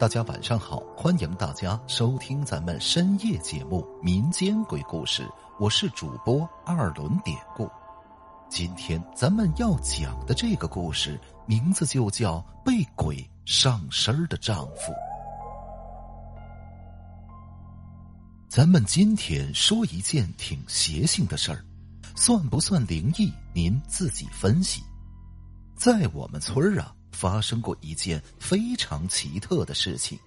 大家晚上好，欢迎大家收听咱们深夜节目《民间鬼故事》，我是主播二轮典故。今天咱们要讲的这个故事，名字就叫《被鬼上身的丈夫》。咱们今天说一件挺邪性的事儿，算不算灵异？您自己分析。在我们村儿啊。发生过一件非常奇特的事情。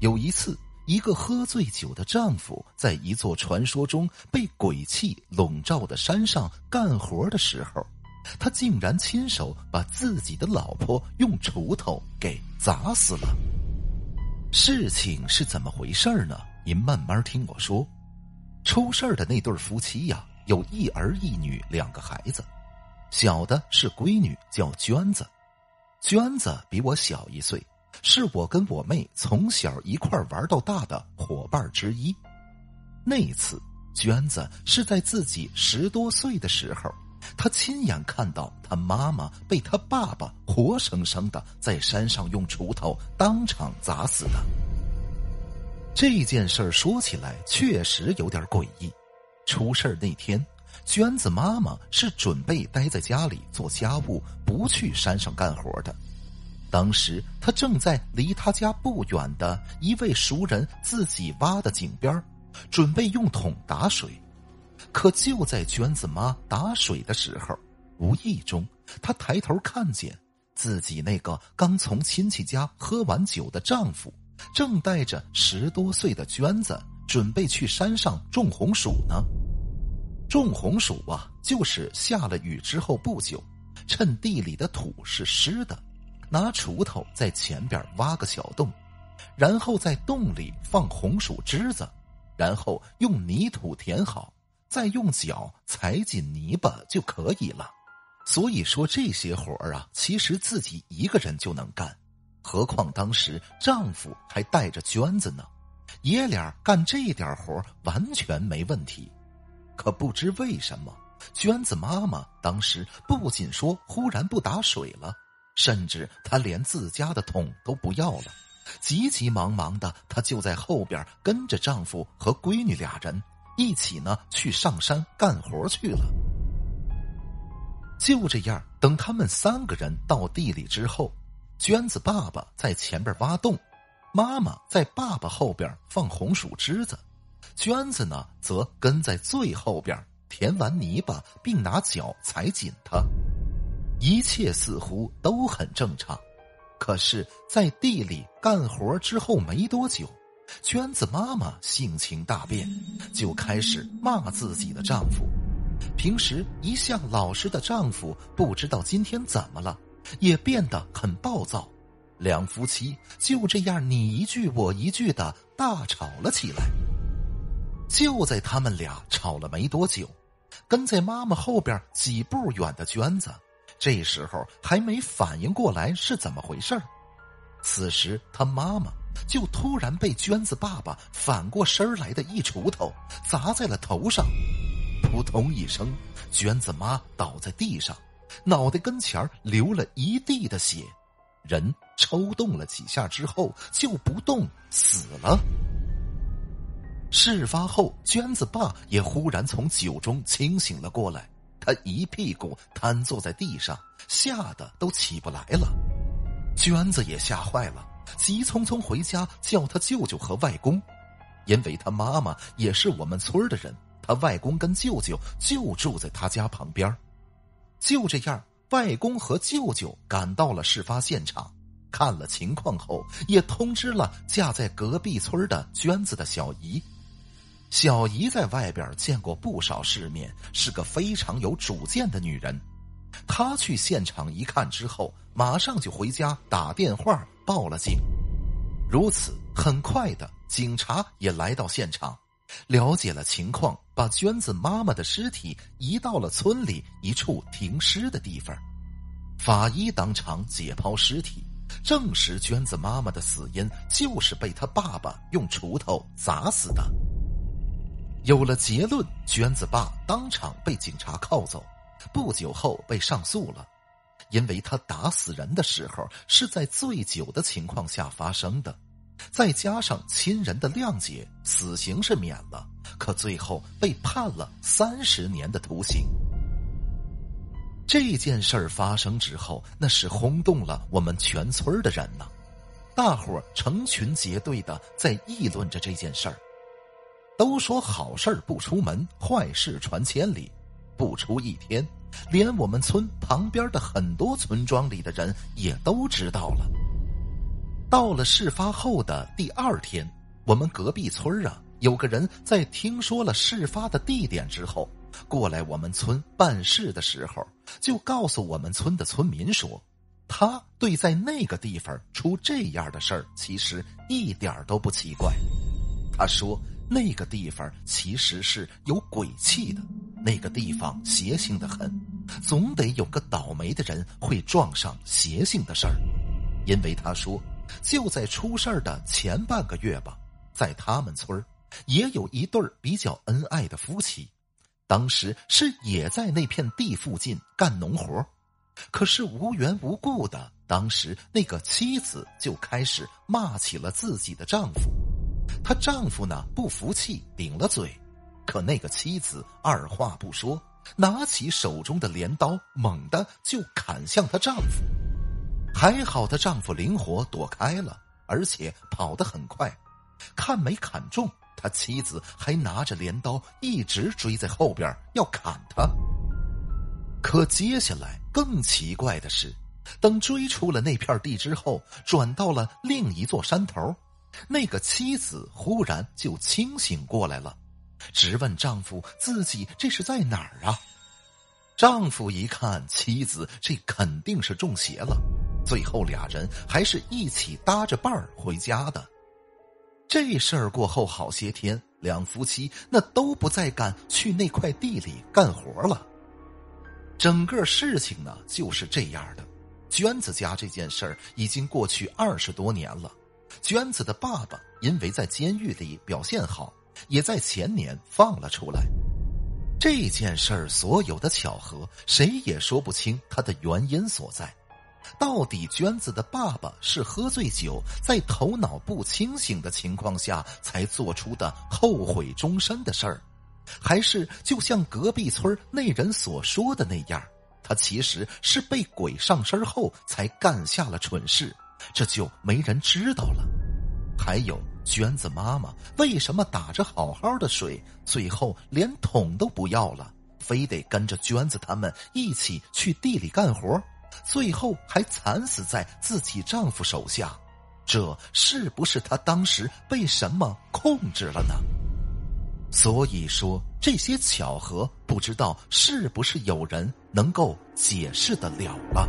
有一次，一个喝醉酒的丈夫在一座传说中被鬼气笼罩的山上干活的时候，他竟然亲手把自己的老婆用锄头给砸死了。事情是怎么回事呢？您慢慢听我说。出事的那对夫妻呀，有一儿一女两个孩子，小的是闺女，叫娟子。娟子比我小一岁，是我跟我妹从小一块玩到大的伙伴之一。那次，娟子是在自己十多岁的时候，她亲眼看到她妈妈被她爸爸活生生的在山上用锄头当场砸死的。这件事儿说起来确实有点诡异。出事那天。娟子妈妈是准备待在家里做家务，不去山上干活的。当时她正在离她家不远的一位熟人自己挖的井边，准备用桶打水。可就在娟子妈打水的时候，无意中她抬头看见自己那个刚从亲戚家喝完酒的丈夫，正带着十多岁的娟子准备去山上种红薯呢。种红薯啊，就是下了雨之后不久，趁地里的土是湿的，拿锄头在前边挖个小洞，然后在洞里放红薯枝子，然后用泥土填好，再用脚踩紧泥巴就可以了。所以说这些活儿啊，其实自己一个人就能干，何况当时丈夫还带着娟子呢，爷俩干这点活完全没问题。可不知为什么，娟子妈妈当时不仅说忽然不打水了，甚至她连自家的桶都不要了，急急忙忙的，她就在后边跟着丈夫和闺女俩人一起呢去上山干活去了。就这样，等他们三个人到地里之后，娟子爸爸在前边挖洞，妈妈在爸爸后边放红薯枝子。娟子呢，则跟在最后边填完泥巴，并拿脚踩紧它。一切似乎都很正常。可是，在地里干活之后没多久，娟子妈妈性情大变，就开始骂自己的丈夫。平时一向老实的丈夫，不知道今天怎么了，也变得很暴躁。两夫妻就这样你一句我一句的大吵了起来。就在他们俩吵了没多久，跟在妈妈后边几步远的娟子，这时候还没反应过来是怎么回事此时他妈妈就突然被娟子爸爸反过身来的一锄头砸在了头上，扑通一声，娟子妈倒在地上，脑袋跟前流了一地的血，人抽动了几下之后就不动死了。事发后，娟子爸也忽然从酒中清醒了过来，他一屁股瘫坐在地上，吓得都起不来了。娟子也吓坏了，急匆匆回家叫他舅舅和外公，因为他妈妈也是我们村的人，他外公跟舅舅就住在他家旁边。就这样，外公和舅舅赶到了事发现场，看了情况后，也通知了嫁在隔壁村的娟子的小姨。小姨在外边见过不少世面，是个非常有主见的女人。她去现场一看之后，马上就回家打电话报了警。如此，很快的，警察也来到现场，了解了情况，把娟子妈妈的尸体移到了村里一处停尸的地方。法医当场解剖尸体，证实娟子妈妈的死因就是被她爸爸用锄头砸死的。有了结论，娟子爸当场被警察铐走，不久后被上诉了，因为他打死人的时候是在醉酒的情况下发生的，再加上亲人的谅解，死刑是免了，可最后被判了三十年的徒刑。这件事儿发生之后，那是轰动了我们全村的人呐，大伙成群结队的在议论着这件事儿。都说好事不出门，坏事传千里。不出一天，连我们村旁边的很多村庄里的人也都知道了。到了事发后的第二天，我们隔壁村啊，有个人在听说了事发的地点之后，过来我们村办事的时候，就告诉我们村的村民说，他对在那个地方出这样的事儿，其实一点都不奇怪。他说。那个地方其实是有鬼气的，那个地方邪性的很，总得有个倒霉的人会撞上邪性的事儿。因为他说，就在出事儿的前半个月吧，在他们村也有一对比较恩爱的夫妻，当时是也在那片地附近干农活，可是无缘无故的，当时那个妻子就开始骂起了自己的丈夫。她丈夫呢不服气，顶了嘴，可那个妻子二话不说，拿起手中的镰刀，猛地就砍向她丈夫。还好她丈夫灵活躲开了，而且跑得很快，看没砍中，他妻子还拿着镰刀一直追在后边要砍他。可接下来更奇怪的是，等追出了那片地之后，转到了另一座山头。那个妻子忽然就清醒过来了，直问丈夫：“自己这是在哪儿啊？”丈夫一看妻子这肯定是中邪了，最后俩人还是一起搭着伴儿回家的。这事儿过后好些天，两夫妻那都不再敢去那块地里干活了。整个事情呢就是这样的。娟子家这件事儿已经过去二十多年了。娟子的爸爸因为在监狱里表现好，也在前年放了出来。这件事儿所有的巧合，谁也说不清它的原因所在。到底娟子的爸爸是喝醉酒，在头脑不清醒的情况下才做出的后悔终身的事儿，还是就像隔壁村那人所说的那样，他其实是被鬼上身后才干下了蠢事？这就没人知道了。还有娟子妈妈为什么打着好好的水，最后连桶都不要了，非得跟着娟子他们一起去地里干活，最后还惨死在自己丈夫手下？这是不是她当时被什么控制了呢？所以说这些巧合，不知道是不是有人能够解释得了了。